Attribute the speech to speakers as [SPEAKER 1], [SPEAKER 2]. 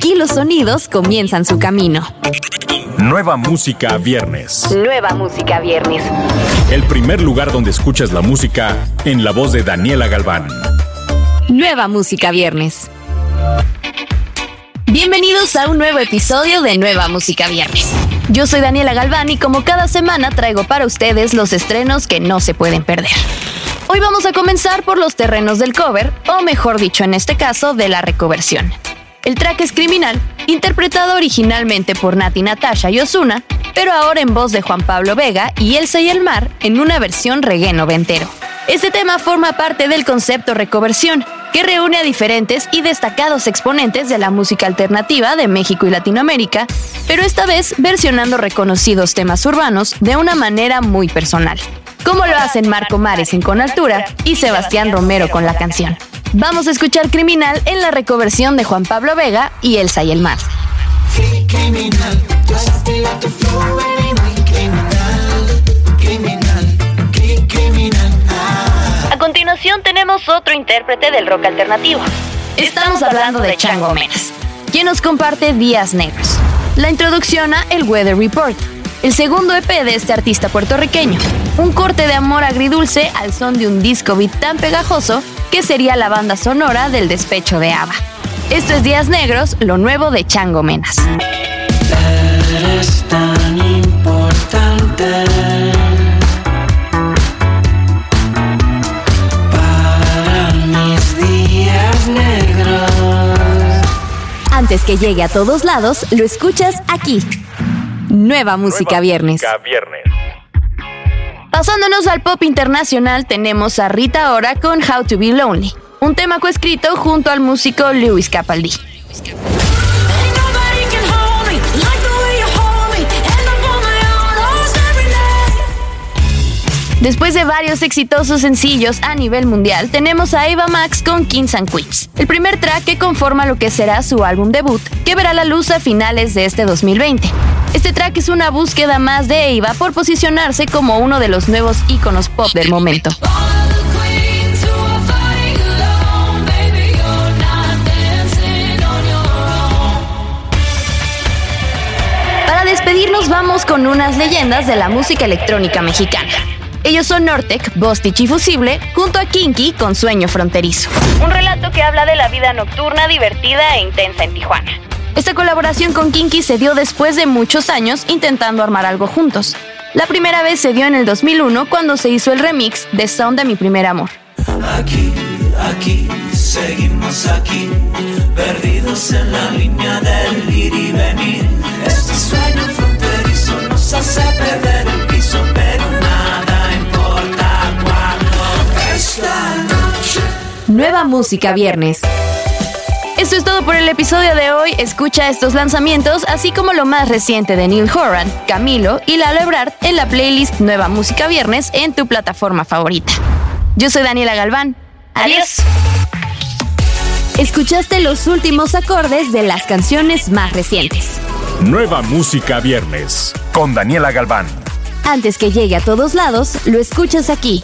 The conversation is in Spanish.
[SPEAKER 1] Aquí los sonidos comienzan su camino.
[SPEAKER 2] Nueva música viernes.
[SPEAKER 1] Nueva música viernes.
[SPEAKER 2] El primer lugar donde escuchas la música en la voz de Daniela Galván.
[SPEAKER 1] Nueva música viernes. Bienvenidos a un nuevo episodio de Nueva Música Viernes. Yo soy Daniela Galván y como cada semana traigo para ustedes los estrenos que no se pueden perder. Hoy vamos a comenzar por los terrenos del cover, o mejor dicho en este caso, de la reconversión. El track es Criminal, interpretado originalmente por Nati Natasha y Osuna, pero ahora en voz de Juan Pablo Vega y Elsa y el Mar en una versión reggae noventero. Este tema forma parte del concepto reconversión, que reúne a diferentes y destacados exponentes de la música alternativa de México y Latinoamérica, pero esta vez versionando reconocidos temas urbanos de una manera muy personal, como lo hacen Marco Mares en Con Altura y Sebastián Romero con la canción. Vamos a escuchar Criminal en la reconversión de Juan Pablo Vega y Elsa y el Mar. continuación tenemos otro intérprete del rock alternativo. Estamos hablando de Chango Menas, quien nos comparte Días Negros. La introducciona el Weather Report, el segundo EP de este artista puertorriqueño. Un corte de amor agridulce al son de un disco beat tan pegajoso que sería la banda sonora del despecho de Ava. Esto es Días Negros, lo nuevo de Chango Menas. tan importante. Antes que llegue a todos lados, lo escuchas aquí. Nueva Música Viernes. Pasándonos al pop internacional, tenemos a Rita Ora con How to Be Lonely, un tema coescrito junto al músico Lewis Capaldi. Después de varios exitosos sencillos a nivel mundial, tenemos a Eva Max con Kings and Queens, el primer track que conforma lo que será su álbum debut, que verá la luz a finales de este 2020. Este track es una búsqueda más de Eva por posicionarse como uno de los nuevos íconos pop del momento. Para despedirnos vamos con unas leyendas de la música electrónica mexicana. Ellos son Nortec, Bostich y Fusible, junto a Kinky con Sueño Fronterizo. Un relato que habla de la vida nocturna divertida e intensa en Tijuana. Esta colaboración con Kinky se dio después de muchos años intentando armar algo juntos. La primera vez se dio en el 2001 cuando se hizo el remix de Sound de mi primer amor. Aquí, aquí, seguimos aquí, perdidos en la línea del Nueva música viernes. Esto es todo por el episodio de hoy. Escucha estos lanzamientos, así como lo más reciente de Neil Horan, Camilo y Lalo Ebrard en la playlist Nueva Música Viernes en tu plataforma favorita. Yo soy Daniela Galván. Adiós. Escuchaste los últimos acordes de las canciones más recientes.
[SPEAKER 2] Nueva Música Viernes con Daniela Galván.
[SPEAKER 1] Antes que llegue a todos lados, lo escuchas aquí